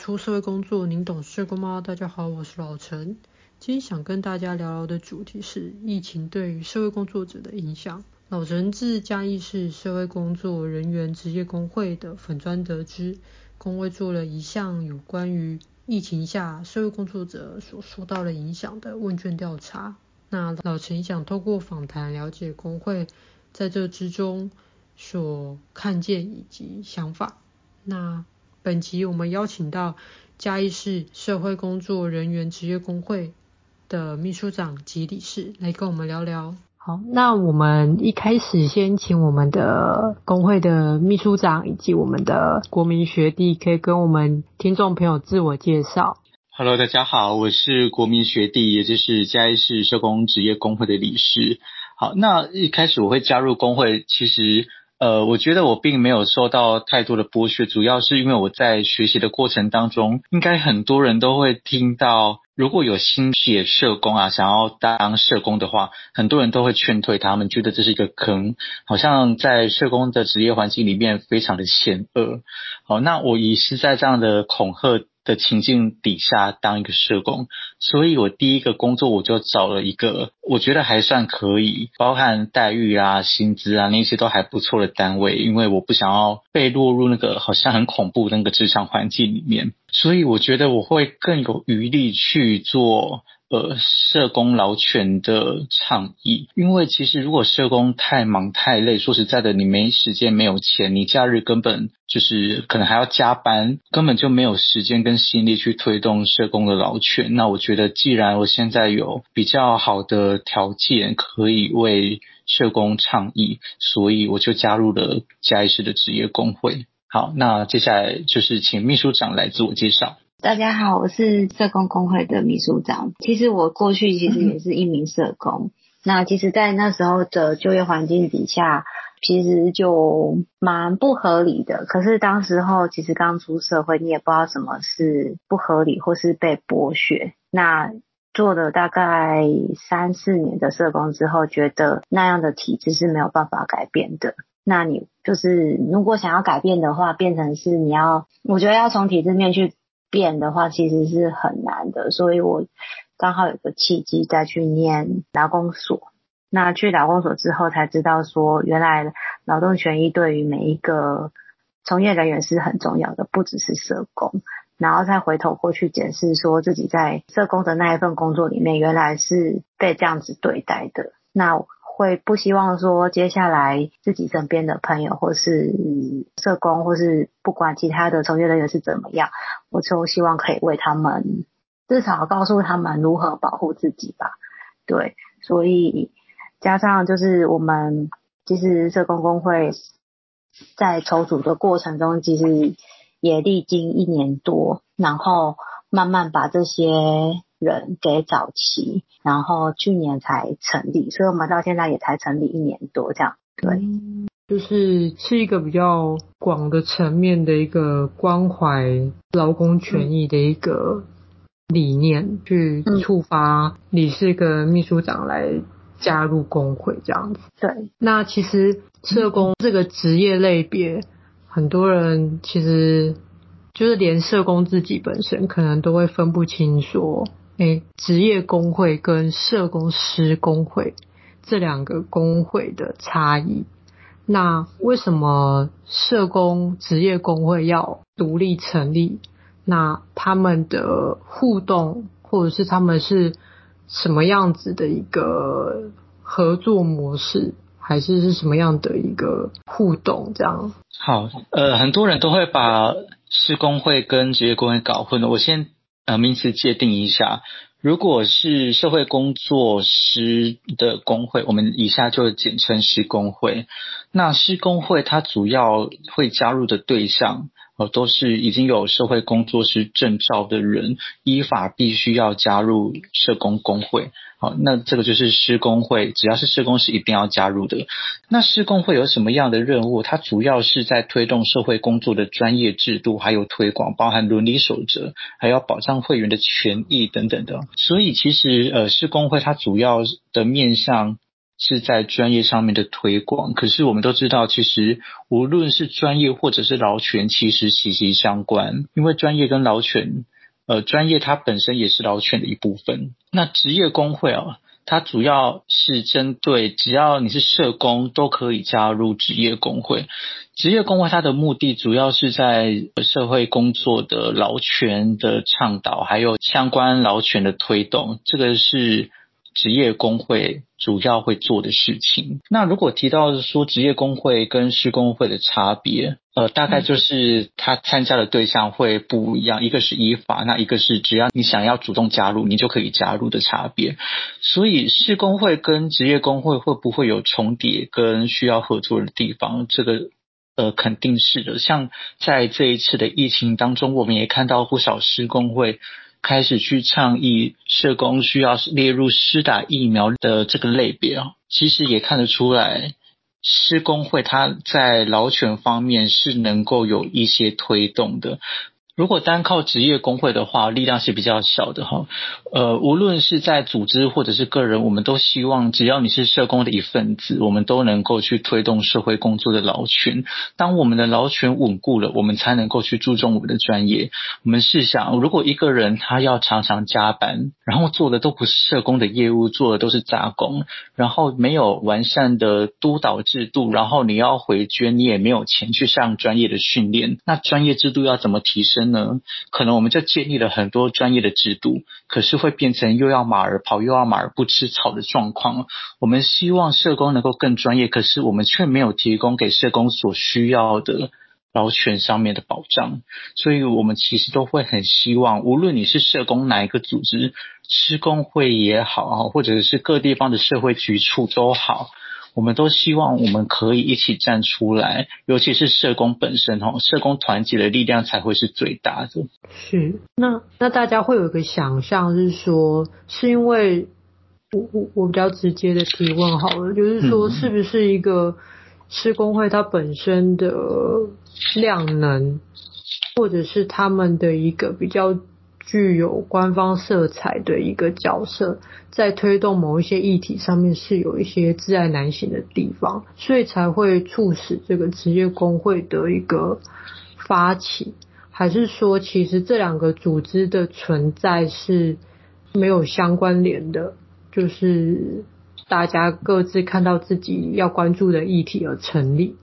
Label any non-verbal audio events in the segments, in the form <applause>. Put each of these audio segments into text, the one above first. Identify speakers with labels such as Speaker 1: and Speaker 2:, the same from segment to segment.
Speaker 1: 出社会工作，您懂社工吗？大家好，我是老陈。今天想跟大家聊聊的主题是疫情对于社会工作者的影响。老陈自嘉义市社会工作人员职业工会的粉专得知，工会做了一项有关于疫情下社会工作者所受到的影响的问卷调查。那老陈想透过访谈了解工会在这之中所看见以及想法。那本集我们邀请到嘉义市社会工作人员职业工会的秘书长及理事来跟我们聊聊。好，那我们一开始先请我们的工会的秘书长以及我们的国民学弟，可以跟我们听众朋友自我介绍。
Speaker 2: Hello，大家好，我是国民学弟，也就是嘉义市社工职业工会的理事。好，那一开始我会加入工会，其实。呃，我觉得我并没有受到太多的剥削，主要是因为我在学习的过程当中，应该很多人都会听到，如果有新血社工啊，想要当社工的话，很多人都会劝退他们，觉得这是一个坑，好像在社工的职业环境里面非常的险恶。好，那我也是在这样的恐吓的情境底下当一个社工，所以我第一个工作我就找了一个我觉得还算可以，包含待遇啊、薪资啊那些都还不错的单位，因为我不想要被落入那个好像很恐怖那个职场环境里面，所以我觉得我会更有余力去做。呃，社工劳权的倡议，因为其实如果社工太忙太累，说实在的，你没时间没有钱，你假日根本就是可能还要加班，根本就没有时间跟心力去推动社工的劳权。那我觉得，既然我现在有比较好的条件可以为社工倡议，所以我就加入了嘉义市的职业工会。好，那接下来就是请秘书长来自我介绍。
Speaker 3: 大家好，我是社工工会的秘书长。其实我过去其实也是一名社工。嗯、<laughs> 那其实，在那时候的就业环境底下，其实就蛮不合理的。可是当时候其实刚出社会，你也不知道什么是不合理或是被剥削。那做了大概三四年的社工之后，觉得那样的体制是没有办法改变的。那你就是如果想要改变的话，变成是你要，我觉得要从体制面去。变的话其实是很难的，所以我刚好有个契机再去念劳工所。那去劳工所之后才知道说，原来劳动权益对于每一个从业人员是很重要的，不只是社工。然后再回头过去检视说自己在社工的那一份工作里面，原来是被这样子对待的。那会不希望说接下来自己身边的朋友或是社工或是不管其他的从业人员是怎么样，我就希望可以为他们至少告诉他们如何保护自己吧。对，所以加上就是我们其实社工工会在筹组的过程中，其实也历经一年多，然后慢慢把这些。人给早期，然后去年才成立，所以我们到现在也才成立一年多这样。对，
Speaker 1: 嗯、就是是一个比较广的层面的一个关怀劳工权益的一个理念，嗯、去触发理事跟秘书长来加入工会这样子。
Speaker 3: 对，
Speaker 1: 那其实社工这个职业类别，很多人其实就是连社工自己本身可能都会分不清说。诶，职业工会跟社工师工会这两个工会的差异，那为什么社工职业工会要独立成立？那他们的互动或者是他们是什么样子的一个合作模式，还是是什么样的一个互动？这样。
Speaker 2: 好，呃，很多人都会把施工会跟职业工会搞混了。我先。呃，名词界定一下，如果是社会工作师的工会，我们以下就简称师工会。那师工会它主要会加入的对象，呃，都是已经有社会工作师证照的人，依法必须要加入社工工会。好，那这个就是施工会，只要是施工是一定要加入的。那施工会有什么样的任务？它主要是在推动社会工作的专业制度，还有推广，包含伦理守则，还有保障会员的权益等等的。所以其实呃，施工会它主要的面向是在专业上面的推广。可是我们都知道，其实无论是专业或者是劳权，其实息息相关。因为专业跟劳权，呃，专业它本身也是劳权的一部分。那职业工会啊。它主要是针对只要你是社工都可以加入职业工会。职业工会它的目的主要是在社会工作的劳权的倡导，还有相关劳权的推动，这个是职业工会主要会做的事情。那如果提到说职业工会跟施工会的差别，呃，大概就是他参加的对象会不一样，一个是依法，那一个是只要你想要主动加入，你就可以加入的差别。所以士工会跟职业工会会不会有重叠跟需要合作的地方？这个呃肯定是的。像在这一次的疫情当中，我们也看到不少施工会。开始去倡议社工需要列入施打疫苗的这个类别啊，其实也看得出来，施工会它在劳权方面是能够有一些推动的。如果单靠职业工会的话，力量是比较小的哈。呃，无论是在组织或者是个人，我们都希望只要你是社工的一份子，我们都能够去推动社会工作的劳权。当我们的劳权稳固了，我们才能够去注重我们的专业。我们试想，如果一个人他要常常加班，然后做的都不是社工的业务，做的都是杂工，然后没有完善的督导制度，然后你要回捐，你也没有钱去上专业的训练，那专业制度要怎么提升？呢，可能我们就建立了很多专业的制度，可是会变成又要马儿跑，又要马儿不吃草的状况。我们希望社工能够更专业，可是我们却没有提供给社工所需要的劳权上面的保障。所以，我们其实都会很希望，无论你是社工哪一个组织，施工会也好，或者是各地方的社会局处都好。我们都希望我们可以一起站出来，尤其是社工本身哈，社工团结的力量才会是最大的。
Speaker 1: 是，那那大家会有一个想象是说，是因为我我我比较直接的提问好了，就是说是不是一个士工会它本身的量能，或者是他们的一个比较。具有官方色彩的一个角色，在推动某一些议题上面是有一些自爱难行的地方，所以才会促使这个职业工会的一个发起，还是说其实这两个组织的存在是没有相关联的，就是大家各自看到自己要关注的议题而成立。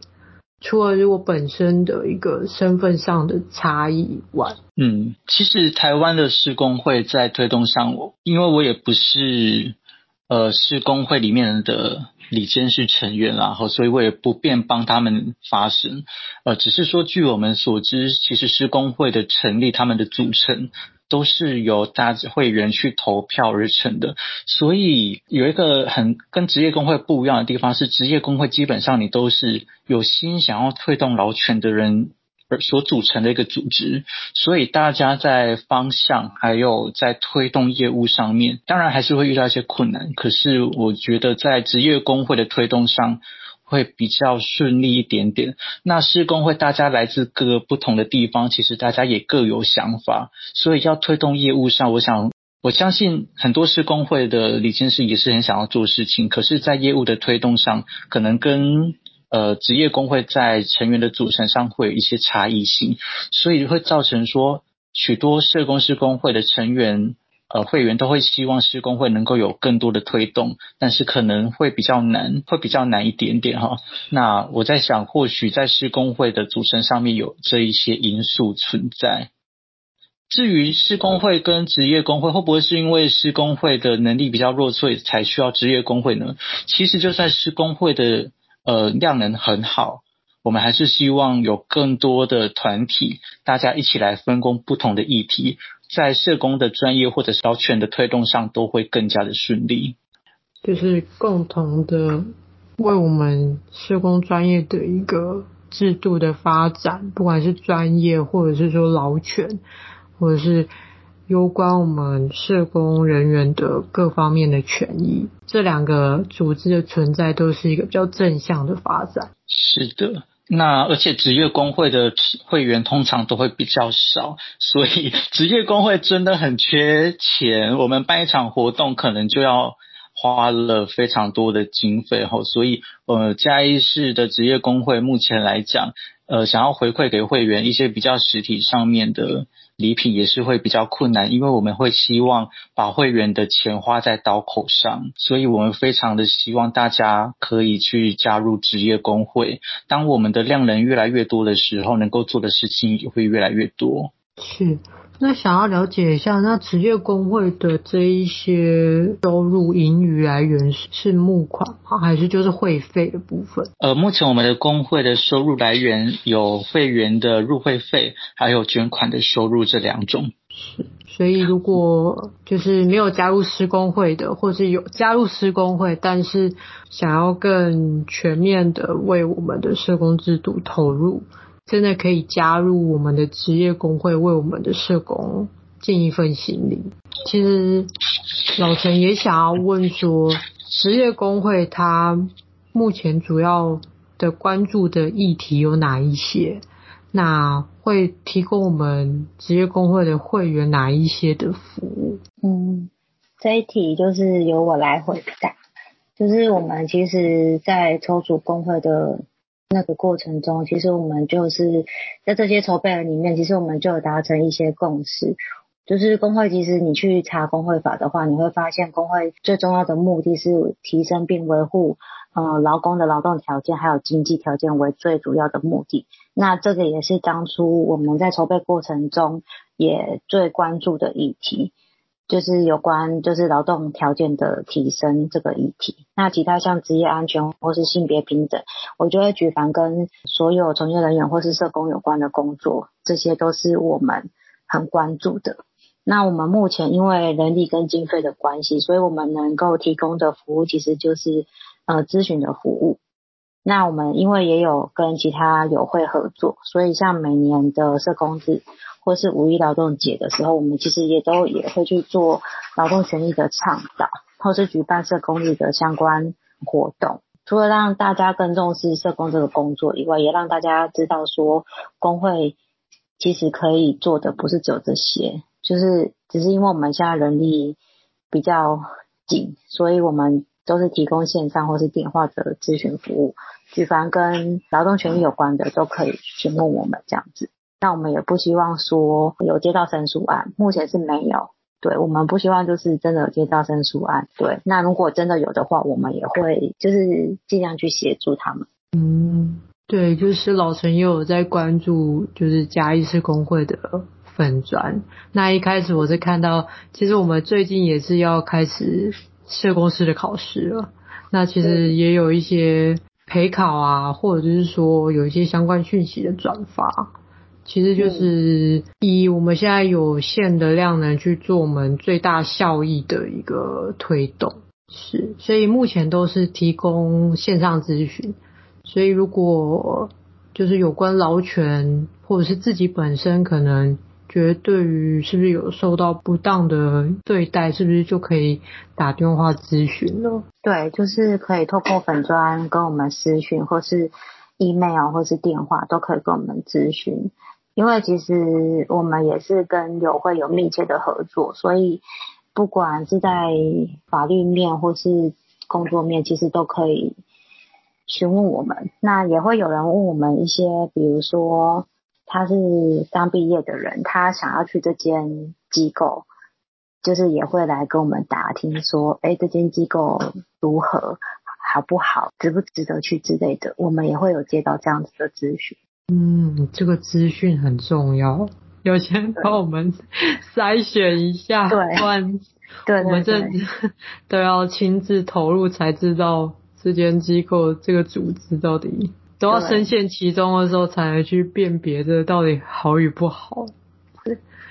Speaker 1: 除了如果本身的一个身份上的差异以外，
Speaker 2: 嗯，其实台湾的施工会在推动上，我因为我也不是呃施工会里面的理监事成员，然后所以我也不便帮他们发声，呃，只是说据我们所知，其实施工会的成立，他们的组成。都是由大家会员去投票而成的，所以有一个很跟职业工会不一样的地方是，职业工会基本上你都是有心想要推动劳权的人而所组成的一个组织，所以大家在方向还有在推动业务上面，当然还是会遇到一些困难，可是我觉得在职业工会的推动上。会比较顺利一点点。那施工会大家来自各个不同的地方，其实大家也各有想法，所以要推动业务上，我想我相信很多施工会的理监事也是很想要做事情，可是，在业务的推动上，可能跟呃职业工会在成员的组成上会有一些差异性，所以会造成说许多社工施工会的成员。呃，会员都会希望施工会能够有更多的推动，但是可能会比较难，会比较难一点点哈。那我在想，或许在施工会的组成上面有这一些因素存在。至于施工会跟职业工会会不会是因为施工会的能力比较弱，所以才需要职业工会呢？其实就算施工会的呃量能很好，我们还是希望有更多的团体，大家一起来分工不同的议题。在社工的专业或者是劳权的推动上，都会更加的顺利。
Speaker 1: 就是共同的为我们社工专业的一个制度的发展，不管是专业或者是说劳权，或者是攸关我们社工人员的各方面的权益，这两个组织的存在都是一个比较正向的发展。
Speaker 2: 是的。那而且职业工会的会员通常都会比较少，<laughs> 所以职业工会真的很缺钱。我们办一场活动可能就要花了非常多的经费哈，所以呃嘉义市的职业工会目前来讲，呃想要回馈给会员一些比较实体上面的。礼品也是会比较困难，因为我们会希望把会员的钱花在刀口上，所以我们非常的希望大家可以去加入职业工会。当我们的量能越来越多的时候，能够做的事情也会越来越多。
Speaker 1: 是。那想要了解一下，那职业工会的这一些收入盈余来源是是募款吗？还是就是会费的部分？
Speaker 2: 呃，目前我们的工会的收入来源有会员的入会费，还有捐款的收入这两种。
Speaker 1: 是，所以如果就是没有加入施工会的，或是有加入施工会，但是想要更全面的为我们的社工制度投入。真的可以加入我们的职业工会，为我们的社工尽一份心力。其实老陈也想要问说，职业工会它目前主要的关注的议题有哪一些？那会提供我们职业工会的会员哪一些的服务？
Speaker 3: 嗯，这一题就是由我来回答。就是我们其实，在筹组工会的。那个过程中，其实我们就是在这些筹备里面，其实我们就有达成一些共识。就是工会，其实你去查工会法的话，你会发现工会最重要的目的是提升并维护呃劳工的劳动条件还有经济条件为最主要的目的。那这个也是当初我们在筹备过程中也最关注的议题。就是有关就是劳动条件的提升这个议题，那其他像职业安全或是性别平等，我觉得举凡跟所有从业人员或是社工有关的工作，这些都是我们很关注的。那我们目前因为人力跟经费的关系，所以我们能够提供的服务其实就是呃咨询的服务。那我们因为也有跟其他友会合作，所以像每年的社工日。或是五一劳动节的时候，我们其实也都也会去做劳动权益的倡导，或是举办社工日的相关活动。除了让大家更重视社工这个工作以外，也让大家知道说，工会其实可以做的不是只有这些，就是只是因为我们现在人力比较紧，所以我们都是提供线上或是电话的咨询服务，举凡跟劳动权益有关的都可以询问我们这样子。那我们也不希望说有接到申诉案，目前是没有。对，我们不希望就是真的有接到申诉案。对，那如果真的有的话，我们也会就是尽量去协助他们。
Speaker 1: 嗯，对，就是老陈也有在关注，就是嘉义市工会的粉专。那一开始我是看到，其实我们最近也是要开始社工师的考试了。那其实也有一些陪考啊，或者就是说有一些相关讯息的转发。其实就是以我们现在有限的量能去做我们最大效益的一个推动，是，所以目前都是提供线上咨询。所以如果就是有关劳权，或者是自己本身可能觉得对于是不是有受到不当的对待，是不是就可以打电话咨询了？
Speaker 3: 对，就是可以透过粉砖跟我们私讯，或是 email 或是电话都可以跟我们咨询。因为其实我们也是跟友会有密切的合作，所以不管是在法律面或是工作面，其实都可以询问我们。那也会有人问我们一些，比如说他是刚毕业的人，他想要去这间机构，就是也会来跟我们打听说，哎，这间机构如何，好不好，值不值得去之类的，我们也会有接到这样子的咨询。
Speaker 1: 嗯，这个资讯很重要，要先帮我们筛选一下，
Speaker 3: 对，
Speaker 1: 不然我们这 <laughs> 都要亲自投入才知道这间机构这个组织到底都要深陷其中的时候，才能去辨别这到底好与不好。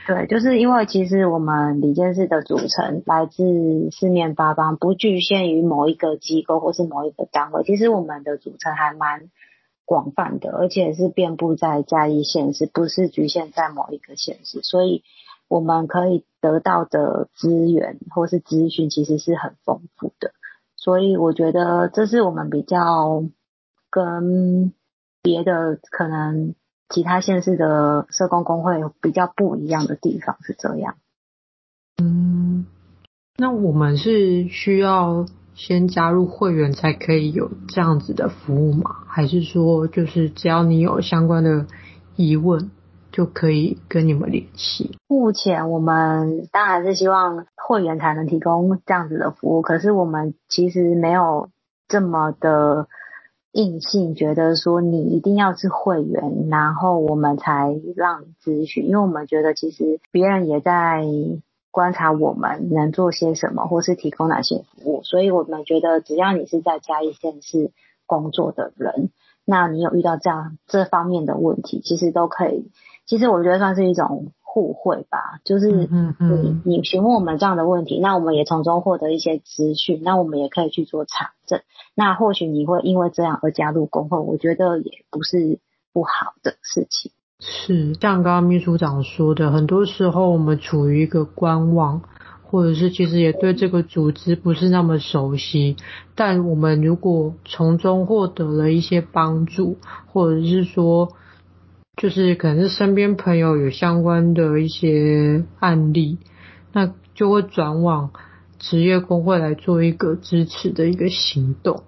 Speaker 3: 对，就是因为其实我们理监事的组成来自四面八方，不局限于某一个机构或是某一个单位，其实我们的组成还蛮。广泛的，而且是遍布在嘉义县市，不是局限在某一个县市，所以我们可以得到的资源或是资讯其实是很丰富的，所以我觉得这是我们比较跟别的可能其他县市的社工工会比较不一样的地方，是这样。
Speaker 1: 嗯，那我们是需要先加入会员才可以有这样子的服务吗？还是说，就是只要你有相关的疑问，就可以跟你们联系？
Speaker 3: 目前我们当然是希望会员才能提供这样子的服务，可是我们其实没有这么的硬性，觉得说你一定要是会员，然后我们才让你咨询，因为我们觉得其实别人也在。观察我们能做些什么，或是提供哪些服务，所以我们觉得只要你是在嘉义县市工作的人，那你有遇到这样这方面的问题，其实都可以。其实我觉得算是一种互惠吧，就是你你询问我们这样的问题，那我们也从中获得一些资讯，那我们也可以去做查证。那或许你会因为这样而加入工会，我觉得也不是不好的事情。
Speaker 1: 是，像刚刚秘书长说的，很多时候我们处于一个观望，或者是其实也对这个组织不是那么熟悉。但我们如果从中获得了一些帮助，或者是说，就是可能是身边朋友有相关的一些案例，那就会转往职业工会来做一个支持的一个行动。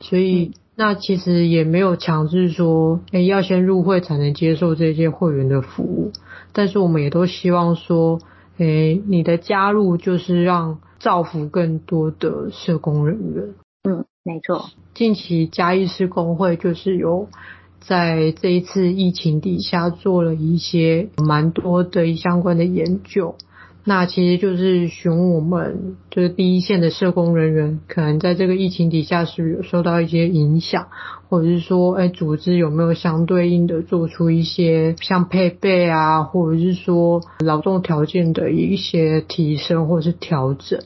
Speaker 1: 所以。那其实也没有强制说，诶，要先入会才能接受这些会员的服务。但是我们也都希望说，诶，你的加入就是让造福更多的社工人员。
Speaker 3: 嗯，没错。
Speaker 1: 近期嘉义市工会就是有在这一次疫情底下做了一些蛮多的相关的研究。那其实就是询问我们，就是第一线的社工人员，可能在这个疫情底下是有受到一些影响，或者是说，哎，组织有没有相对应的做出一些像配备啊，或者是说劳动条件的一些提升或者是调整。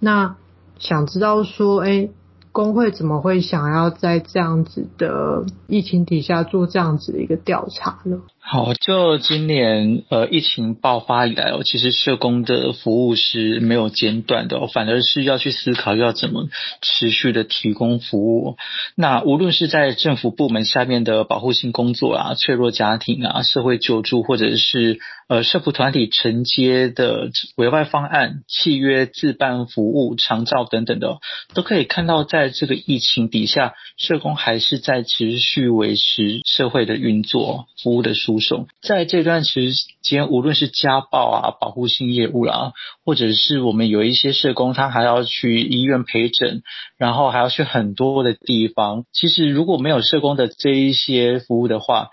Speaker 1: 那想知道说，哎。工会怎么会想要在这样子的疫情底下做这样子的一个调查呢？
Speaker 2: 好，就今年呃疫情爆发以来哦，其实社工的服务是没有间断的，反而是要去思考要怎么持续的提供服务。那无论是在政府部门下面的保护性工作啊、脆弱家庭啊、社会救助，或者是呃社福团体承接的委外方案、契约自办服务、长照等等的，都可以看到在。这个疫情底下，社工还是在持续维持社会的运作、服务的输送。在这段时间，无论是家暴啊、保护性业务啦、或者是我们有一些社工，他还要去医院陪诊，然后还要去很多的地方。其实如果没有社工的这一些服务的话，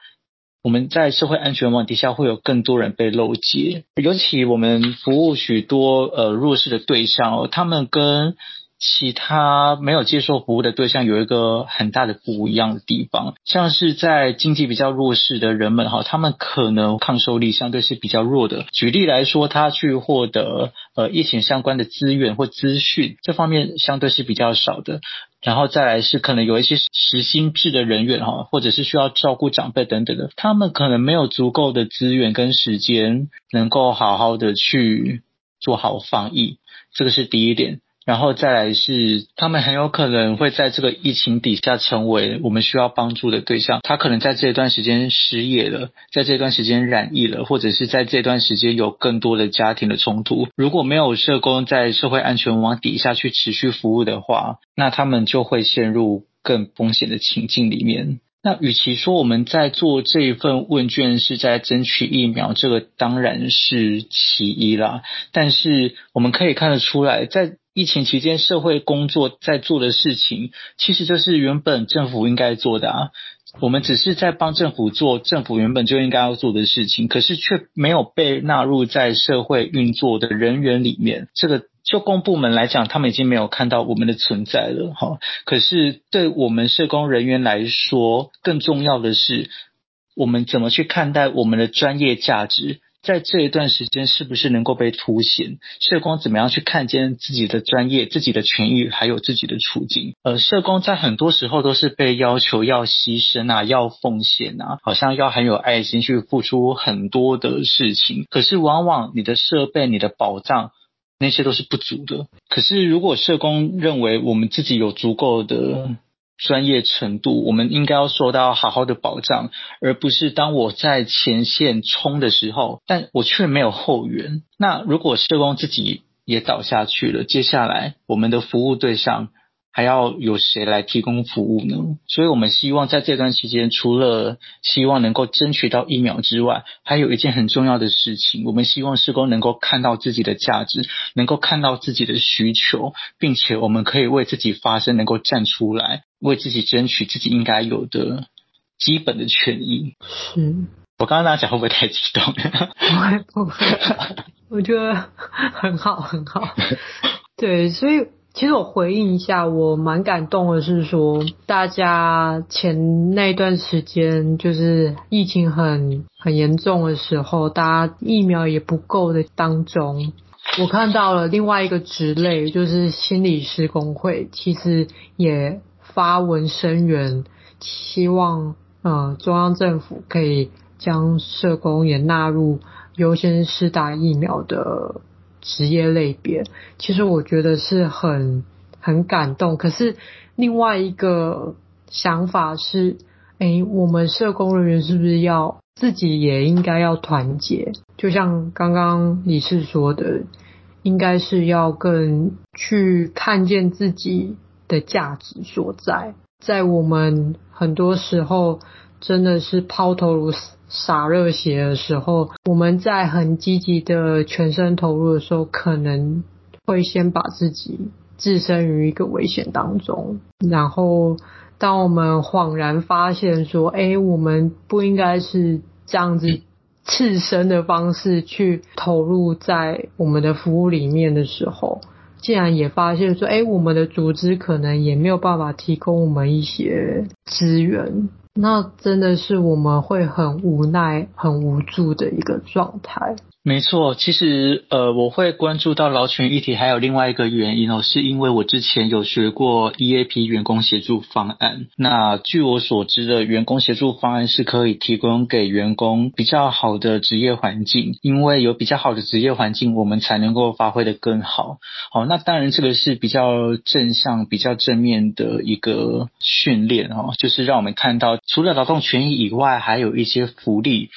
Speaker 2: 我们在社会安全网底下会有更多人被漏接。尤其我们服务许多呃弱势的对象，他们跟其他没有接受服务的对象有一个很大的不一样的地方，像是在经济比较弱势的人们哈，他们可能抗受力相对是比较弱的。举例来说，他去获得呃疫情相关的资源或资讯，这方面相对是比较少的。然后再来是可能有一些实心制的人员哈，或者是需要照顾长辈等等的，他们可能没有足够的资源跟时间，能够好好的去做好防疫，这个是第一点。然后再来是，他们很有可能会在这个疫情底下成为我们需要帮助的对象。他可能在这段时间失业了，在这段时间染疫了，或者是在这段时间有更多的家庭的冲突。如果没有社工在社会安全网底下去持续服务的话，那他们就会陷入更风险的情境里面。那与其说我们在做这一份问卷是在争取疫苗，这个当然是其一啦。但是我们可以看得出来，在疫情期间，社会工作在做的事情，其实就是原本政府应该做的啊。我们只是在帮政府做政府原本就应该要做的事情，可是却没有被纳入在社会运作的人员里面。这个就公部门来讲，他们已经没有看到我们的存在了，哈。可是对我们社工人员来说，更重要的是，我们怎么去看待我们的专业价值。在这一段时间，是不是能够被凸显？社工怎么样去看见自己的专业、自己的权益，还有自己的处境？呃，社工在很多时候都是被要求要牺牲啊，要奉献啊，好像要很有爱心去付出很多的事情。可是往往你的设备、你的保障，那些都是不足的。可是如果社工认为我们自己有足够的，专业程度，我们应该要受到好好的保障，而不是当我在前线冲的时候，但我却没有后援。那如果社工自己也倒下去了，接下来我们的服务对象。还要有谁来提供服务呢？所以，我们希望在这段期间，除了希望能够争取到疫苗之外，还有一件很重要的事情，我们希望社工能够看到自己的价值，能够看到自己的需求，并且我们可以为自己发声，能够站出来，为自己争取自己应该有的基本的权益。
Speaker 1: 是
Speaker 2: 我刚刚那样讲会不会太激动？
Speaker 1: 不会不会，我觉得很好很好。对，所以。其实我回应一下，我蛮感动的是说，大家前那段时间就是疫情很很严重的时候，大家疫苗也不够的当中，我看到了另外一个职类，就是心理师工会，其实也发文声援，希望呃中央政府可以将社工也纳入优先施打疫苗的。职业类别，其实我觉得是很很感动。可是另外一个想法是，哎，我们社工人员是不是要自己也应该要团结？就像刚刚理事说的，应该是要更去看见自己的价值所在。在我们很多时候真的是抛头颅。洒热血的时候，我们在很积极的全身投入的时候，可能会先把自己置身于一个危险当中。然后，当我们恍然发现说：“哎，我们不应该是这样子赤身的方式去投入在我们的服务里面的时候”，竟然也发现说：“哎，我们的组织可能也没有办法提供我们一些资源。”那真的是我们会很无奈、很无助的一个状态。
Speaker 2: 没错，其实呃，我会关注到劳权议题，还有另外一个原因哦，是因为我之前有学过 EAP 员工协助方案。那据我所知的，员工协助方案是可以提供给员工比较好的职业环境，因为有比较好的职业环境，我们才能够发挥得更好。好，那当然这个是比较正向、比较正面的一个训练哦，就是让我们看到，除了劳动权益以外，还有一些福利。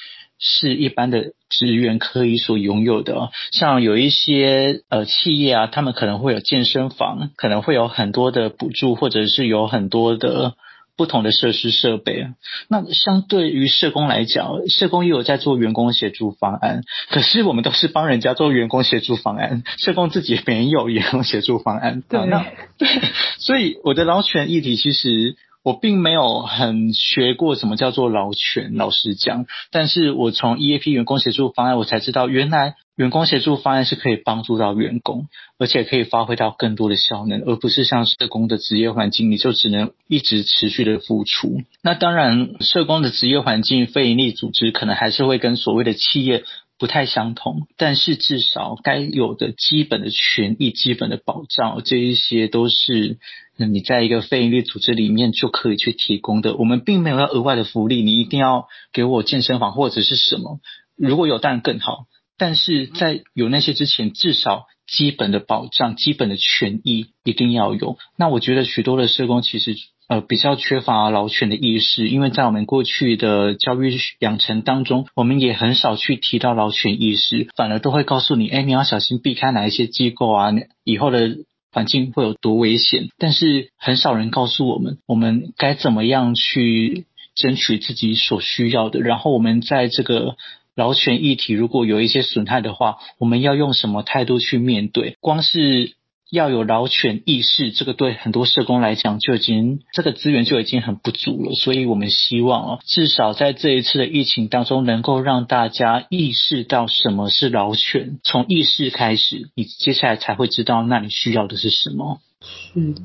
Speaker 2: 是一般的职员可以所拥有的，像有一些呃企业啊，他们可能会有健身房，可能会有很多的补助，或者是有很多的不同的设施设备。那相对于社工来讲，社工也有在做员工协助方案，可是我们都是帮人家做员工协助方案，<laughs> 社工自己没有员工协助方案。
Speaker 1: 对，
Speaker 2: 那对，<laughs> 所以我的劳权议题其实。我并没有很学过什么叫做劳权，老实讲，但是我从 EAP 员工协助方案，我才知道原来员工协助方案是可以帮助到员工，而且可以发挥到更多的效能，而不是像社工的职业环境，你就只能一直持续的付出。那当然，社工的职业环境，非营利组织可能还是会跟所谓的企业。不太相同，但是至少该有的基本的权益、基本的保障，这一些都是那你在一个非营利组织里面就可以去提供的。我们并没有要额外的福利，你一定要给我健身房或者是什么，如果有当然更好。但是在有那些之前，至少基本的保障、基本的权益一定要有。那我觉得许多的社工其实。呃，比较缺乏劳权的意识，因为在我们过去的教育养成当中，我们也很少去提到劳权意识，反而都会告诉你，哎，你要小心避开哪一些机构啊，以后的环境会有多危险。但是很少人告诉我们，我们该怎么样去争取自己所需要的，然后我们在这个劳权议题如果有一些损害的话，我们要用什么态度去面对？光是。要有劳权意识，这个对很多社工来讲就已经这个资源就已经很不足了。所以我们希望哦，至少在这一次的疫情当中，能够让大家意识到什么是劳权。从意识开始，你接下来才会知道，那你需要的是什么。
Speaker 1: 是，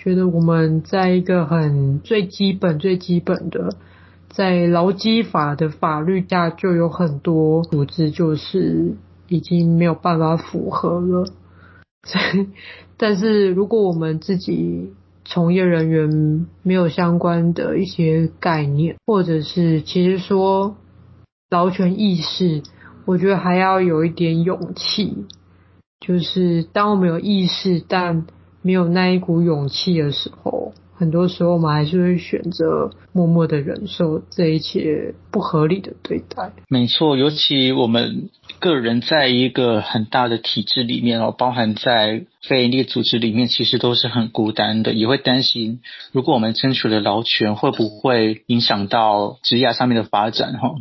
Speaker 1: 觉得我们在一个很最基本、最基本的，在劳基法的法律下，就有很多组织就是已经没有办法符合了。所以但是，如果我们自己从业人员没有相关的一些概念，或者是其实说劳权意识，我觉得还要有一点勇气。就是当我们有意识，但没有那一股勇气的时候，很多时候我们还是会选择默默的忍受这一切不合理的对待。
Speaker 2: 没错，尤其我们个人在一个很大的体制里面哦，包含在非营利组织里面，其实都是很孤单的，也会担心如果我们争取了劳权，会不会影响到职业上面的发展哈？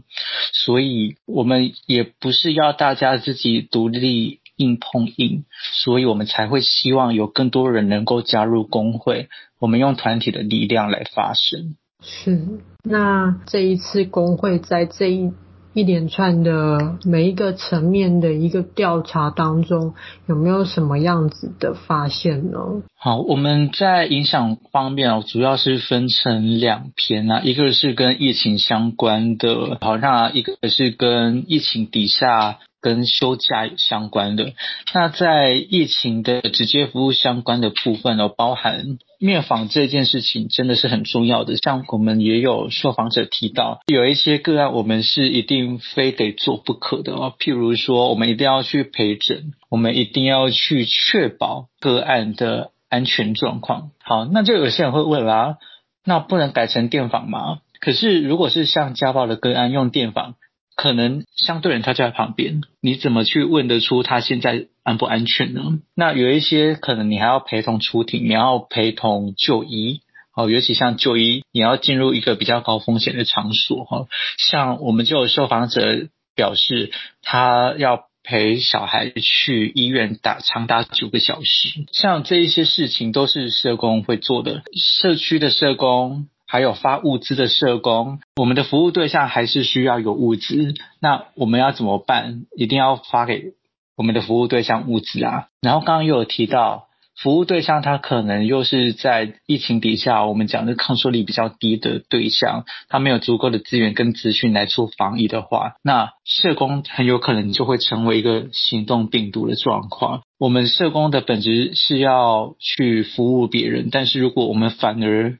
Speaker 2: 所以我们也不是要大家自己独立。硬碰硬，所以我们才会希望有更多人能够加入工会。我们用团体的力量来发声。
Speaker 1: 是，那这一次工会在这一一连串的每一个层面的一个调查当中，有没有什么样子的发现呢？
Speaker 2: 好，我们在影响方面哦，主要是分成两篇啊，一个是跟疫情相关的，好，那一个是跟疫情底下。跟休假相关的，那在疫情的直接服务相关的部分呢，包含面访这件事情真的是很重要的。像我们也有受访者提到，有一些个案我们是一定非得做不可的哦，譬如说我们一定要去陪诊，我们一定要去确保个案的安全状况。好，那就有些人会问啦，那不能改成电访吗？可是如果是像家暴的个案用电访。可能相对人他就在旁边，你怎么去问得出他现在安不安全呢？那有一些可能你还要陪同出庭，你要陪同就医，哦，尤其像就医，你要进入一个比较高风险的场所，哈，像我们就有受访者表示，他要陪小孩去医院打长达九个小时，像这一些事情都是社工会做的，社区的社工。还有发物资的社工，我们的服务对象还是需要有物资，那我们要怎么办？一定要发给我们的服务对象物资啊。然后刚刚又有提到，服务对象他可能又是在疫情底下，我们讲的抗受力比较低的对象，他没有足够的资源跟资讯来做防疫的话，那社工很有可能就会成为一个行动病毒的状况。我们社工的本质是要去服务别人，但是如果我们反而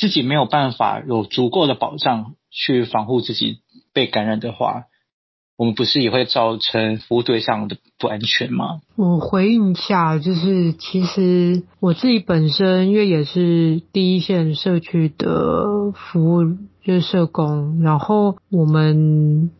Speaker 2: 自己没有办法有足够的保障去防护自己被感染的话，我们不是也会造成服务对象的不安全吗？
Speaker 1: 我回应一下，就是其实我自己本身因为也是第一线社区的服务，就是社工，然后我们。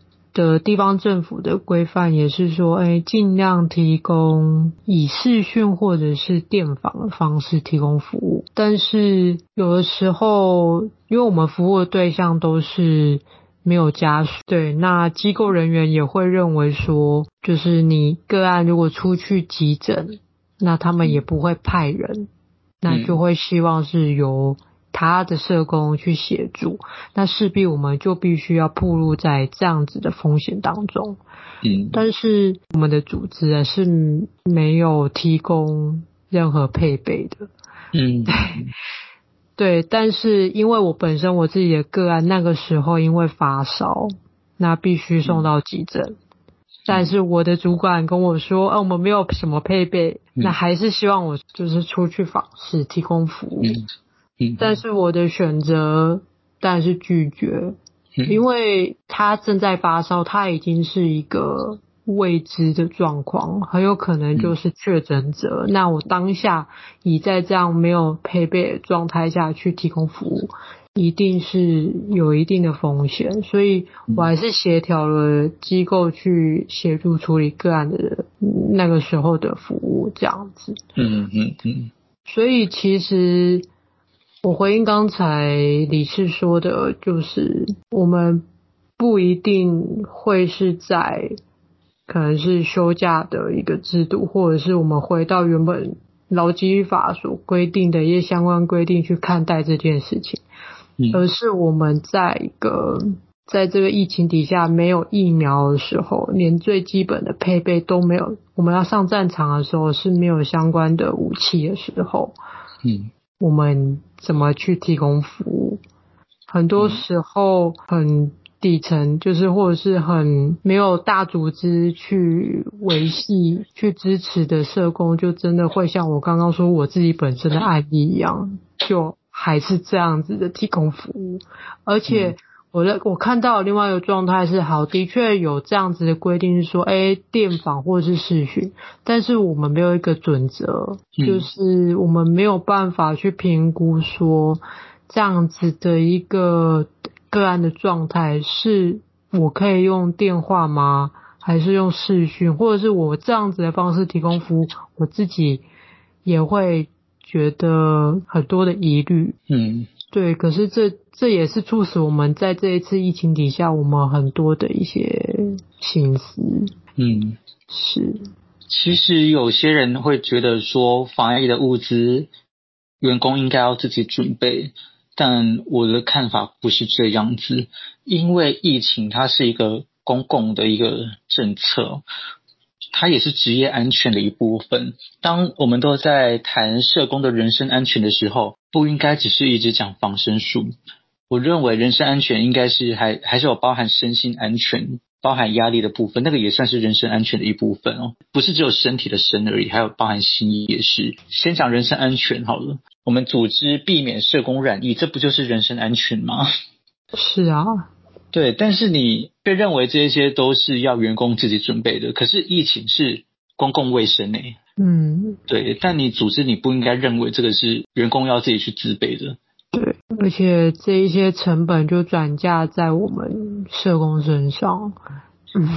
Speaker 1: 的地方政府的规范也是说，哎，尽量提供以视讯或者是电访的方式提供服务。但是有的时候，因为我们服务的对象都是没有家属，对，那机构人员也会认为说，就是你个案如果出去急诊，那他们也不会派人，那就会希望是由。他的社工去协助，那势必我们就必须要暴露在这样子的风险当中。嗯，但是我们的组织啊是没有提供任何配备的。嗯，<laughs> 对，对，但是因为我本身我自己的个案那个时候因为发烧，那必须送到急诊。嗯，但是我的主管跟我说，啊，我们没有什么配备，嗯，那还是希望我就是出去访视提供服务。嗯但是我的选择当然是拒绝，因为他正在发烧，他已经是一个未知的状况，很有可能就是确诊者。那我当下已在这样没有配备的状态下去提供服务，一定是有一定的风险，所以我还是协调了机构去协助处理个案的那个时候的服务，这样子。嗯嗯嗯。所以其实。我回应刚才理事说的，就是我们不一定会是在可能是休假的一个制度，或者是我们回到原本劳基法所规定的一些相关规定去看待这件事情，而是我们在一个在这个疫情底下没有疫苗的时候，连最基本的配备都没有，我们要上战场的时候是没有相关的武器的时候，嗯。我们怎么去提供服务？很多时候很底层，就是或者是很没有大组织去维系、去支持的社工，就真的会像我刚刚说我自己本身的案例一样，就还是这样子的提供服务。而且我的我看到另外一个状态是好，的确有这样子的规定，是说，哎，电访或者是视讯，但是我们没有一个准则，嗯、就是我们没有办法去评估说这样子的一个个案的状态，是我可以用电话吗？还是用视讯，或者是我这样子的方式提供服务，我自己也会觉得很多的疑虑。
Speaker 2: 嗯。
Speaker 1: 对，可是这这也是促使我们在这一次疫情底下，我们很多的一些心思。
Speaker 2: 嗯，
Speaker 1: 是。
Speaker 2: 其实有些人会觉得说，防疫的物资，员工应该要自己准备，但我的看法不是这样子，因为疫情它是一个公共的一个政策。它也是职业安全的一部分。当我们都在谈社工的人身安全的时候，不应该只是一直讲防身术。我认为人身安全应该是还还是有包含身心安全、包含压力的部分，那个也算是人身安全的一部分哦。不是只有身体的身而已，还有包含心也是。先讲人身安全好了。我们组织避免社工染疫，这不就是人身安全吗？
Speaker 1: 是啊。
Speaker 2: 对，但是你被认为这些都是要员工自己准备的，可是疫情是公共卫生诶。
Speaker 1: 嗯，
Speaker 2: 对，但你组织你不应该认为这个是员工要自己去自备的。
Speaker 1: 而且这一些成本就转嫁在我们社工身上。嗯，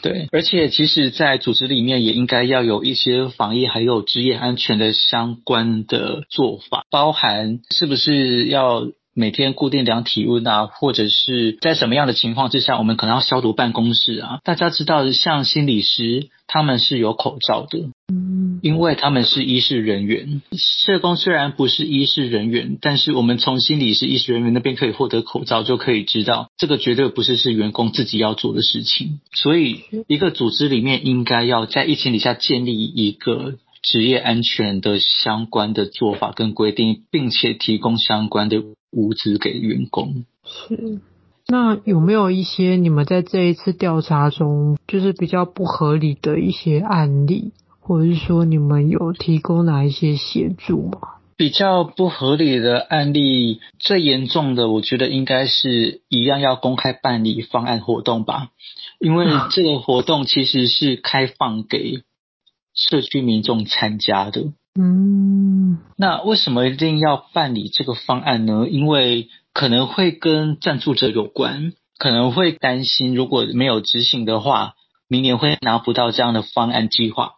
Speaker 2: 对，对，而且其实，在组织里面也应该要有一些防疫还有职业安全的相关的做法，包含是不是要。每天固定量体温啊，或者是在什么样的情况之下，我们可能要消毒办公室啊。大家知道，像心理师他们是有口罩的，嗯，因为他们是医事人员。社工虽然不是医事人员，但是我们从心理师、医事人员那边可以获得口罩，就可以知道这个绝对不是是员工自己要做的事情。所以，一个组织里面应该要在疫情底下建立一个。职业安全的相关的做法跟规定，并且提供相关的物资给员工。
Speaker 1: 是，那有没有一些你们在这一次调查中，就是比较不合理的一些案例，或者是说你们有提供哪一些协助吗？
Speaker 2: 比较不合理的案例，最严重的，我觉得应该是一样要公开办理方案活动吧，因为这个活动其实是开放给。社区民众参加的，
Speaker 1: 嗯，
Speaker 2: 那为什么一定要办理这个方案呢？因为可能会跟赞助者有关，可能会担心如果没有执行的话，明年会拿不到这样的方案计划，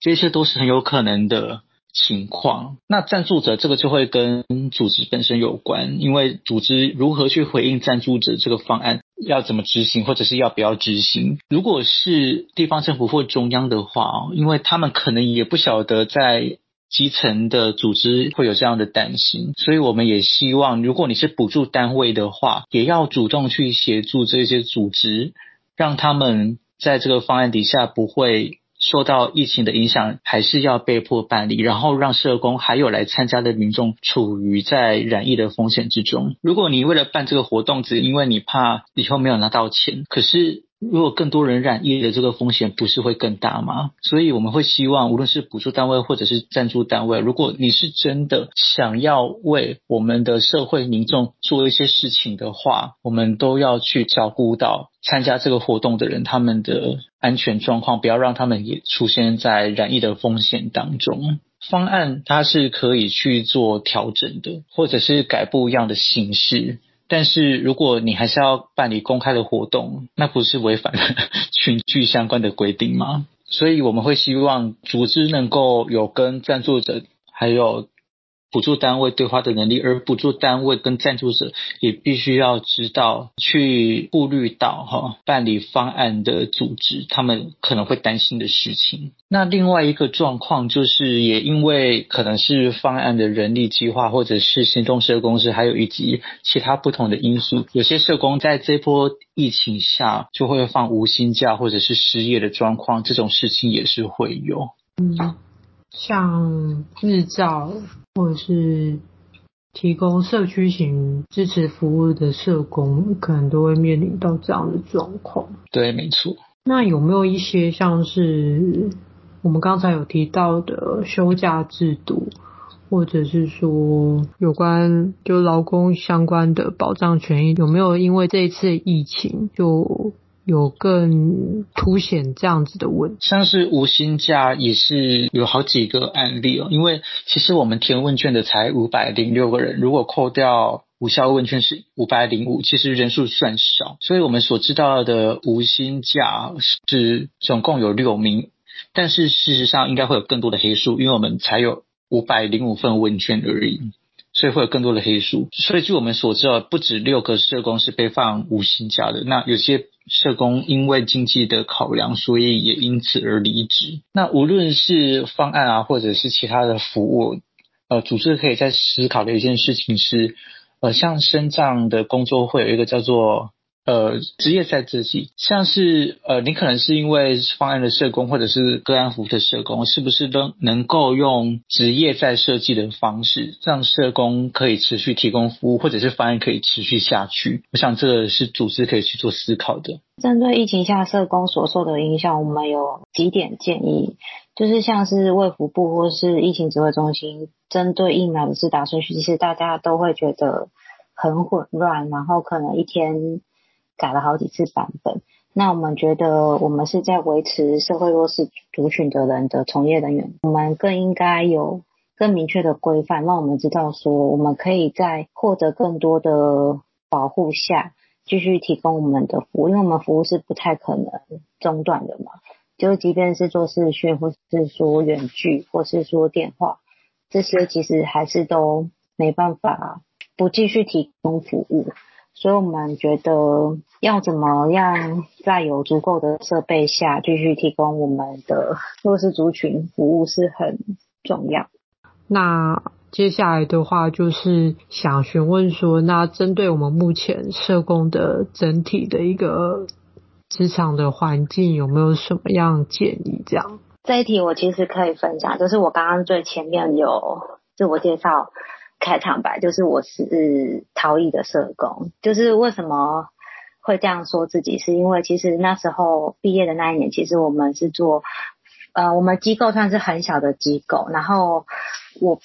Speaker 2: 这些都是很有可能的。情况，那赞助者这个就会跟组织本身有关，因为组织如何去回应赞助者这个方案，要怎么执行，或者是要不要执行。如果是地方政府或中央的话，因为他们可能也不晓得在基层的组织会有这样的担心，所以我们也希望，如果你是补助单位的话，也要主动去协助这些组织，让他们在这个方案底下不会。受到疫情的影响，还是要被迫办理，然后让社工还有来参加的民众处于在染疫的风险之中。如果你为了办这个活动，只因为你怕以后没有拿到钱，可是。如果更多人染疫的这个风险不是会更大吗？所以我们会希望，无论是补助单位或者是赞助单位，如果你是真的想要为我们的社会民众做一些事情的话，我们都要去照顾到参加这个活动的人，他们的安全状况，不要让他们也出现在染疫的风险当中。方案它是可以去做调整的，或者是改不一样的形式。但是如果你还是要办理公开的活动，那不是违反了 <laughs> 群聚相关的规定吗？所以我们会希望组织能够有跟赞助者还有。补助单位对话的能力，而补助单位跟赞助者也必须要知道去顾虑到哈办理方案的组织他们可能会担心的事情。那另外一个状况就是，也因为可能是方案的人力计划，或者是行动社工师，还有以及其他不同的因素，有些社工在这波疫情下就会放无薪假或者是失业的状况，这种事情也是会有。
Speaker 1: 嗯。像日照或者是提供社区型支持服务的社工，可能都会面临到这样的状况。
Speaker 2: 对，没错。
Speaker 1: 那有没有一些像是我们刚才有提到的休假制度，或者是说有关就劳工相关的保障权益，有没有因为这一次疫情就有更凸显这样子的问题？
Speaker 2: 像是无薪假也是有好几个案例哦，因为其实我们填问卷的才五百零六个人，如果扣掉。无效问卷是五百零五，其实人数算少，所以我们所知道的无薪假是总共有六名，但是事实上应该会有更多的黑数，因为我们才有五百零五份问卷而已，所以会有更多的黑数。所以据我们所知道，不止六个社工是被放五星假的，那有些社工因为经济的考量，所以也因此而离职。那无论是方案啊，或者是其他的服务，呃，组织可以在思考的一件事情是。呃，像身障的工作会有一个叫做呃职业在设计，像是呃你可能是因为方案的社工或者是个案服务的社工，是不是都能够用职业在设计的方式，让社工可以持续提供服务，或者是方案可以持续下去？我想这个是组织可以去做思考的。
Speaker 3: 针对疫情下社工所受的影响，我们有几点建议。就是像是卫福部或是疫情指挥中心针对疫苗的施打顺序，其实大家都会觉得很混乱，然后可能一天改了好几次版本。那我们觉得我们是在维持社会弱势族群的人的从业人员，我们更应该有更明确的规范，让我们知道说我们可以在获得更多的保护下继续提供我们的服务，因为我们服务是不太可能中断的嘛。就即便是做视讯，或是说远距，或是说电话，这些其实还是都没办法不继续提供服务。所以我们觉得要怎么样在有足够的设备下继续提供我们的弱势族群服务是很重要。
Speaker 1: 那接下来的话就是想询问说，那针对我们目前社工的整体的一个。职场的环境有没有什么样建议？这样
Speaker 3: 这一题我其实可以分享，就是我刚刚最前面有自我介绍开场白，就是我是陶艺的社工。就是为什么会这样说自己，是因为其实那时候毕业的那一年，其实我们是做呃，我们机构算是很小的机构。然后我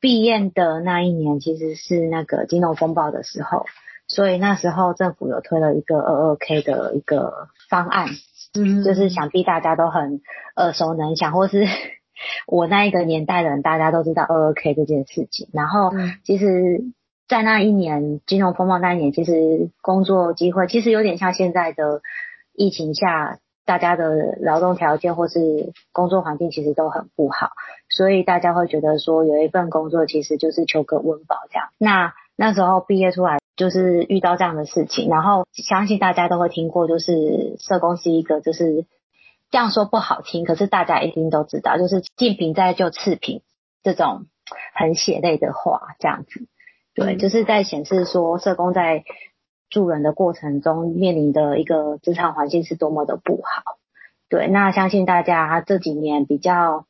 Speaker 3: 毕业的那一年，其实是那个金融风暴的时候。所以那时候政府有推了一个二二 K 的一个方案，嗯，就是想必大家都很耳熟能详，或是我那一个年代的人，大家都知道二二 K 这件事情。然后，其实，在那一年金融风暴那一年，其实工作机会其实有点像现在的疫情下，大家的劳动条件或是工作环境其实都很不好，所以大家会觉得说有一份工作其实就是求个温饱这样。那那时候毕业出来。就是遇到这样的事情，然后相信大家都会听过，就是社工是一个，就是这样说不好听，可是大家一定都知道，就是近平在就刺平这种很血泪的话，这样子，对，就是在显示说社工在助人的过程中面临的一个职场环境是多么的不好。对，那相信大家这几年比较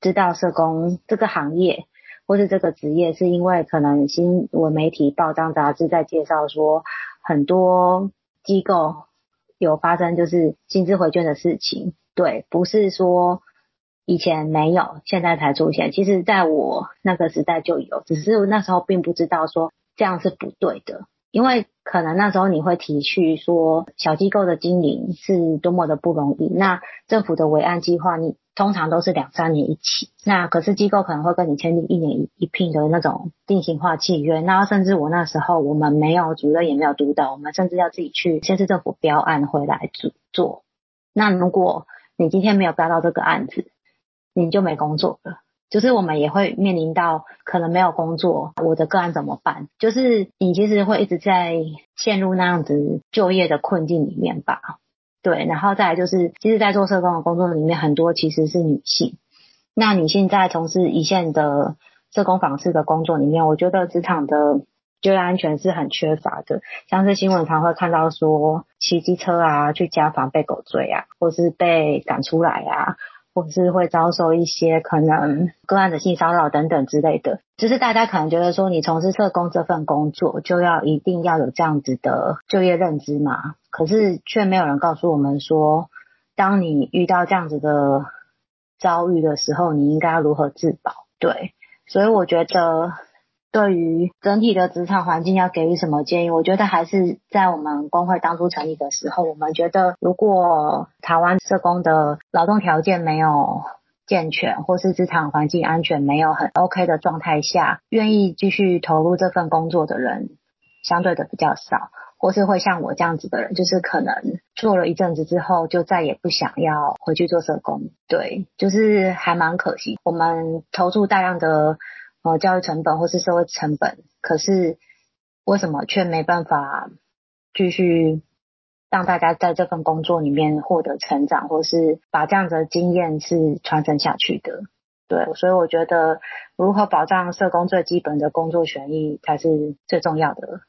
Speaker 3: 知道社工这个行业。或是这个职业，是因为可能新闻媒体、报章杂志在介绍说，很多机构有发生就是薪资回卷的事情。对，不是说以前没有，现在才出现。其实在我那个时代就有，只是那时候并不知道说这样是不对的，因为可能那时候你会提去说小机构的经营是多么的不容易。那政府的维案计划，你。通常都是两三年一起，那可是机构可能会跟你签订一年一一聘的那种定型化契约，那甚至我那时候我们没有主任也没有督导，我们甚至要自己去县市政府标案回来做做。那如果你今天没有标到这个案子，你就没工作了，就是我们也会面临到可能没有工作，我的个案怎么办？就是你其实会一直在陷入那样子就业的困境里面吧。对，然后再来就是，其实，在做社工的工作里面，很多其实是女性。那女性在从事一线的社工访视的工作里面，我觉得职场的就业安全是很缺乏的。像是新闻常会看到说，骑机车啊去家访被狗追啊，或是被赶出来啊。或是会遭受一些可能个案的性骚扰等等之类的，就是大家可能觉得说，你从事社工这份工作就要一定要有这样子的就业认知嘛？可是却没有人告诉我们说，当你遇到这样子的遭遇的时候，你应该要如何自保？对，所以我觉得，对于整体的职场环境要给予什么建议，我觉得还是在我们工会当初成立的时候，我们觉得如果台湾社工的劳动条件没有健全，或是职场环境安全没有很 OK 的状态下，愿意继续投入这份工作的人，相对的比较少。或是会像我这样子的人，就是可能做了一阵子之后，就再也不想要回去做社工。对，就是还蛮可惜。我们投入大量的呃教育成本或是社会成本，可是为什么却没办法继续让大家在这份工作里面获得成长，或是把这样子的经验是传承下去的？对，所以我觉得如何保障社工最基本的工作权益才是最重要的。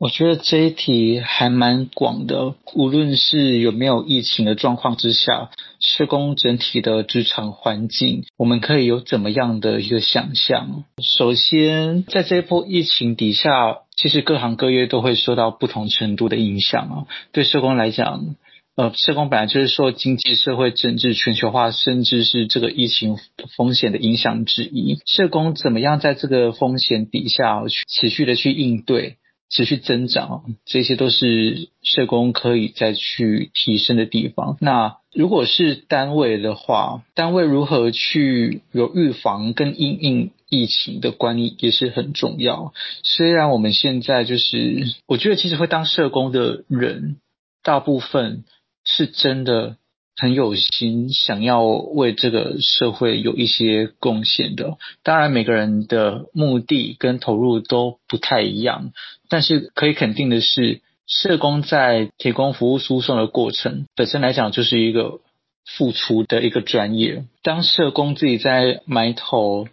Speaker 2: 我觉得这一题还蛮广的，无论是有没有疫情的状况之下，社工整体的职场环境，我们可以有怎么样的一个想象？首先，在这一波疫情底下，其实各行各业都会受到不同程度的影响啊。对社工来讲，呃，社工本来就是受经济社会政治全球化，甚至是这个疫情风险的影响之一。社工怎么样在这个风险底下去持续的去应对？持续增长，这些都是社工可以再去提升的地方。那如果是单位的话，单位如何去有预防跟因应疫情的管理也是很重要。虽然我们现在就是，我觉得其实会当社工的人，大部分是真的。很有心，想要为这个社会有一些贡献的。当然，每个人的目的跟投入都不太一样，但是可以肯定的是，社工在提供服务输送的过程本身来讲，就是一个付出的一个专业。当社工自己在埋头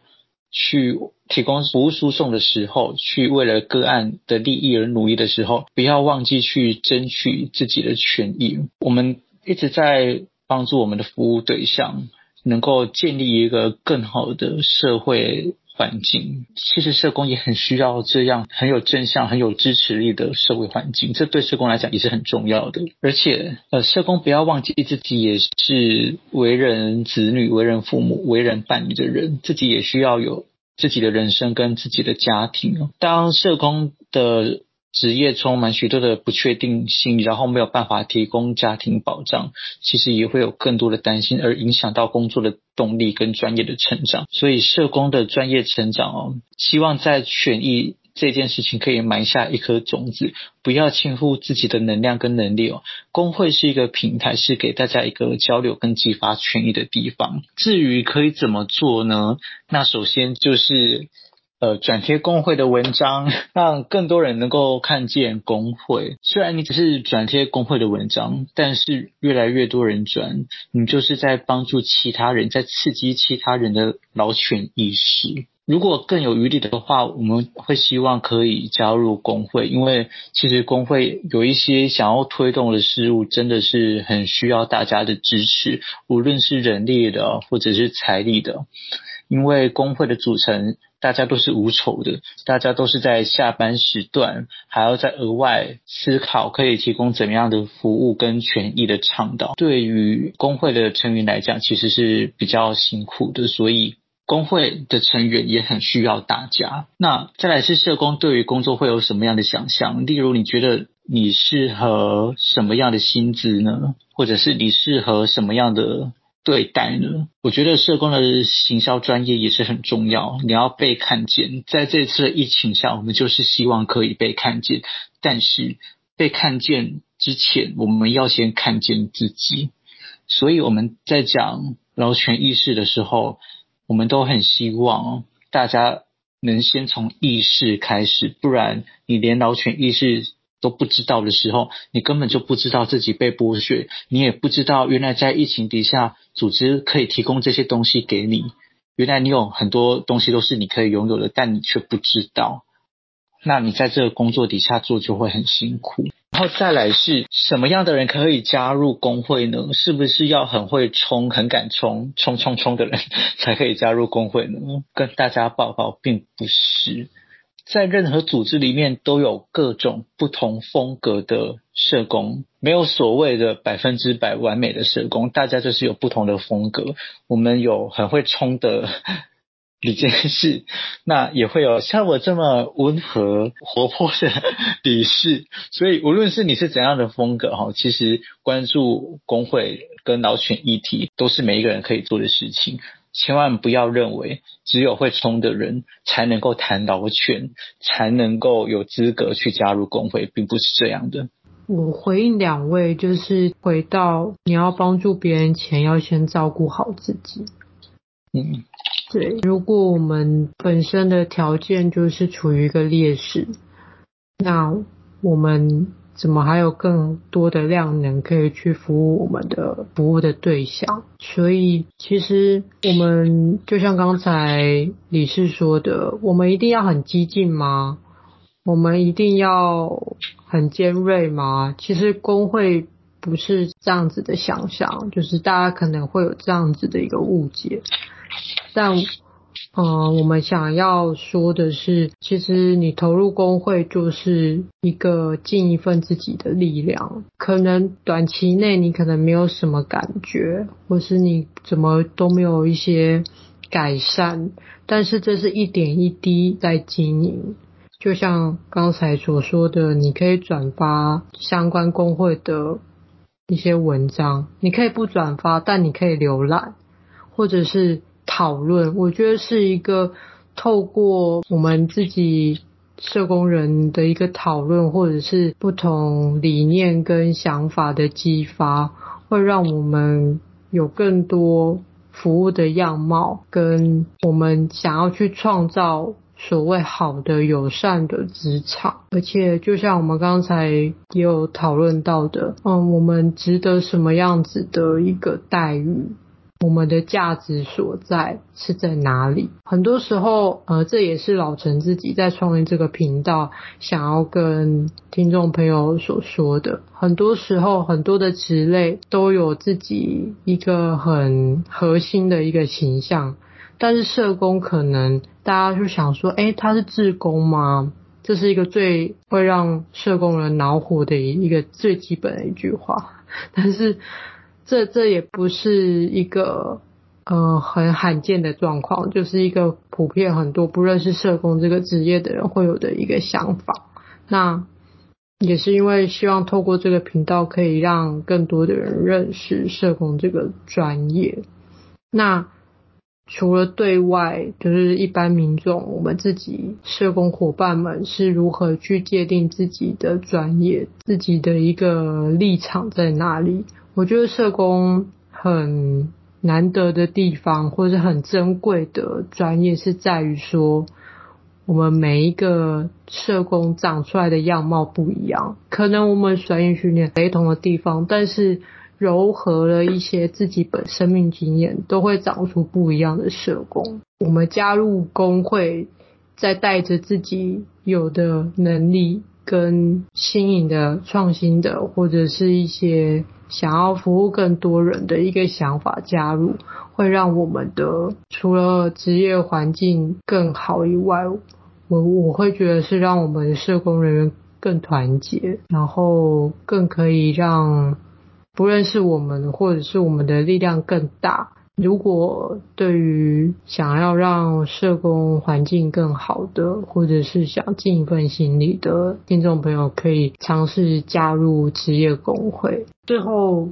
Speaker 2: 去提供服务输送的时候，去为了个案的利益而努力的时候，不要忘记去争取自己的权益。我们一直在。帮助我们的服务对象能够建立一个更好的社会环境。其实社工也很需要这样很有正向、很有支持力的社会环境，这对社工来讲也是很重要的。而且，呃，社工不要忘记自己也是为人子女、为人父母、为人伴侣的人，自己也需要有自己的人生跟自己的家庭。当社工的职业充满许多的不确定性，然后没有办法提供家庭保障，其实也会有更多的担心，而影响到工作的动力跟专业的成长。所以，社工的专业成长哦，希望在权益这件事情可以埋下一颗种子，不要轻忽自己的能量跟能力哦。工会是一个平台，是给大家一个交流跟激发权益的地方。至于可以怎么做呢？那首先就是。呃，转贴工会的文章，让更多人能够看见工会。虽然你只是转贴工会的文章，但是越来越多人转，你就是在帮助其他人，在刺激其他人的劳权意识。如果更有余力的话，我们会希望可以加入工会，因为其实工会有一些想要推动的事物，真的是很需要大家的支持，无论是人力的或者是财力的，因为工会的组成。大家都是无酬的，大家都是在下班时段还要再额外思考可以提供怎么样的服务跟权益的倡导。对于工会的成员来讲，其实是比较辛苦的，所以工会的成员也很需要大家。那再来是社工对于工作会有什么样的想象？例如，你觉得你适合什么样的薪资呢？或者是你适合什么样的？对待呢，我觉得社工的行销专业也是很重要。你要被看见，在这次的疫情下，我们就是希望可以被看见。但是被看见之前，我们要先看见自己。所以我们在讲劳权意识的时候，我们都很希望大家能先从意识开始，不然你连劳权意识。都不知道的时候，你根本就不知道自己被剥削，你也不知道原来在疫情底下，组织可以提供这些东西给你。原来你有很多东西都是你可以拥有的，但你却不知道。那你在这个工作底下做就会很辛苦。然后再来是什么样的人可以加入工会呢？是不是要很会冲、很敢冲、冲冲冲的人 <laughs> 才可以加入工会呢？跟大家报告，并不是。在任何组织里面都有各种不同风格的社工，没有所谓的百分之百完美的社工，大家就是有不同的风格。我们有很会冲的理监事，<laughs> 那也会有像我这么温和活泼的理事。所以无论是你是怎样的风格哈，其实关注工会跟劳权议题都是每一个人可以做的事情。千万不要认为只有会冲的人才能够谈劳权，才能够有资格去加入工会，并不是这样的。
Speaker 1: 我回应两位，就是回到你要帮助别人前，要先照顾好自己。
Speaker 2: 嗯，
Speaker 1: 对。如果我们本身的条件就是处于一个劣势，那我们怎么还有更多的量能可以去服务我们的服务的对象？所以，其实我们就像刚才李氏说的，我们一定要很激进吗？我们一定要很尖锐吗？其实工会不是这样子的想象，就是大家可能会有这样子的一个误解，但。嗯，我们想要说的是，其实你投入工会就是一个尽一份自己的力量。可能短期内你可能没有什么感觉，或是你怎么都没有一些改善，但是这是一点一滴在经营。就像刚才所说的，你可以转发相关工会的一些文章，你可以不转发，但你可以浏览，或者是。讨论，我觉得是一个透过我们自己社工人的一个讨论，或者是不同理念跟想法的激发，会让我们有更多服务的样貌，跟我们想要去创造所谓好的友善的职场。而且，就像我们刚才也有讨论到的，嗯，我们值得什么样子的一个待遇？我们的价值所在是在哪里？很多时候，呃，这也是老陈自己在创立这个频道想要跟听众朋友所说的。很多时候，很多的职类都有自己一个很核心的一个形象，但是社工可能大家就想说，诶，他是志工吗？这是一个最会让社工人恼火的一个最基本的一句话，但是。这这也不是一个呃很罕见的状况，就是一个普遍很多不认识社工这个职业的人会有的一个想法。那也是因为希望透过这个频道，可以让更多的人认识社工这个专业。那除了对外，就是一般民众，我们自己社工伙伴们是如何去界定自己的专业，自己的一个立场在哪里？我觉得社工很难得的地方，或者是很珍贵的专业，是在于说，我们每一个社工长出来的样貌不一样，可能我们专业训练雷同的地方，但是糅合了一些自己本生命经验，都会长出不一样的社工。我们加入工会，在带着自己有的能力跟新颖的、创新的，或者是一些。想要服务更多人的一个想法加入，会让我们的除了职业环境更好以外，我我会觉得是让我们的社工人员更团结，然后更可以让不认识我们或者是我们的力量更大。如果对于想要让社工环境更好的，或者是想尽一份心力的听众朋友，可以尝试加入职业工会。最后，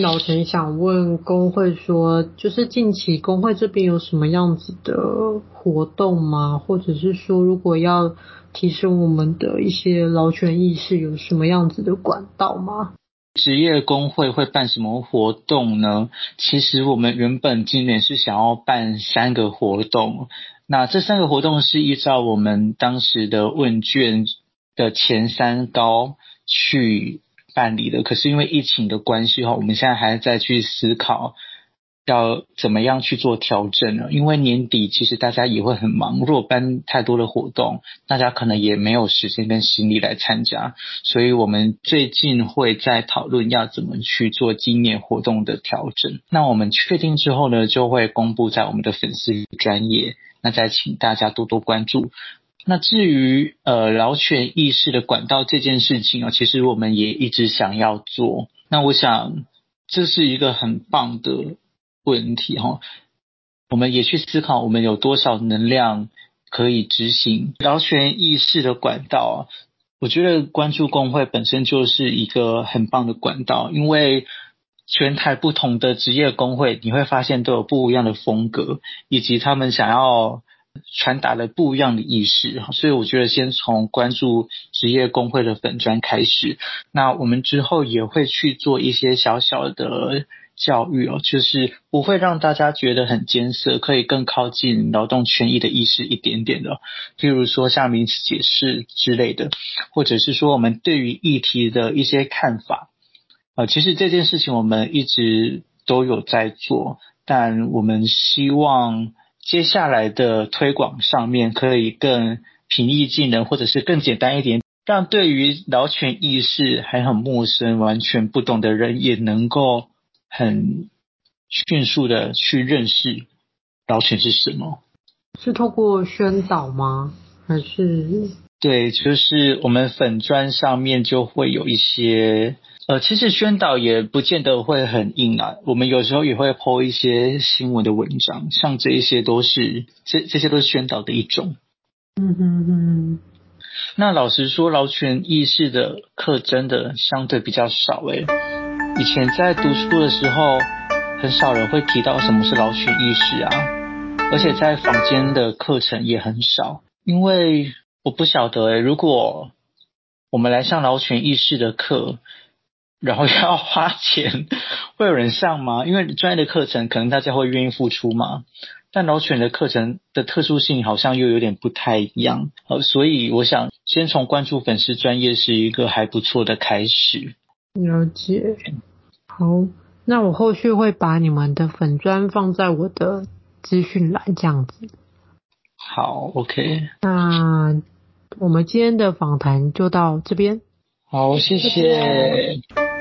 Speaker 1: 老陈想问工会说，就是近期工会这边有什么样子的活动吗？或者是说，如果要提升我们的一些劳权意识，有什么样子的管道吗？
Speaker 2: 职业工会会办什么活动呢？其实我们原本今年是想要办三个活动，那这三个活动是依照我们当时的问卷的前三高去办理的。可是因为疫情的关系哈，我们现在还在去思考。要怎么样去做调整呢？因为年底其实大家也会很忙，如果办太多的活动，大家可能也没有时间跟心力来参加。所以我们最近会在讨论要怎么去做今年活动的调整。那我们确定之后呢，就会公布在我们的粉丝专页，那再请大家多多关注。那至于呃劳权意识的管道这件事情啊，其实我们也一直想要做。那我想这是一个很棒的。问题哈，我们也去思考我们有多少能量可以执行劳权意识的管道。我觉得关注工会本身就是一个很棒的管道，因为全台不同的职业工会，你会发现都有不一样的风格，以及他们想要传达的不一样的意识。所以我觉得先从关注职业工会的粉专开始，那我们之后也会去做一些小小的教育哦，就是不会让大家觉得很艰涩，可以更靠近劳动权益的意识一点点的。譬如说像名词解释之类的，或者是说我们对于议题的一些看法啊，其实这件事情我们一直都有在做，但我们希望接下来的推广上面可以更平易近人，或者是更简单一点，让对于劳权意识还很陌生、完全不懂的人也能够。很迅速的去认识老犬是什么？
Speaker 1: 是透过宣导吗？还是？
Speaker 2: 对，就是我们粉砖上面就会有一些，呃，其实宣导也不见得会很硬啊。我们有时候也会 po 一些新闻的文章，像这一些都是这这些都是宣导的一种。
Speaker 1: 嗯哼哼。
Speaker 2: 那老实说，劳权意识的课真的相对比较少诶、欸。以前在读书的时候，很少人会提到什么是劳权意识啊，而且在坊间的课程也很少。因为我不晓得、如果我们来上劳权意识的课，然后要花钱，<laughs> 会有人上吗？因为专业的课程可能大家会愿意付出嘛，但劳权的课程的特殊性好像又有点不太一样。呃，所以我想先从关注粉丝专业是一个还不错的开始。
Speaker 1: 了解，好，那我后续会把你们的粉砖放在我的资讯栏，这样子。
Speaker 2: 好，OK。
Speaker 1: 那我们今天的访谈就到这边。
Speaker 2: 好，谢谢。谢谢。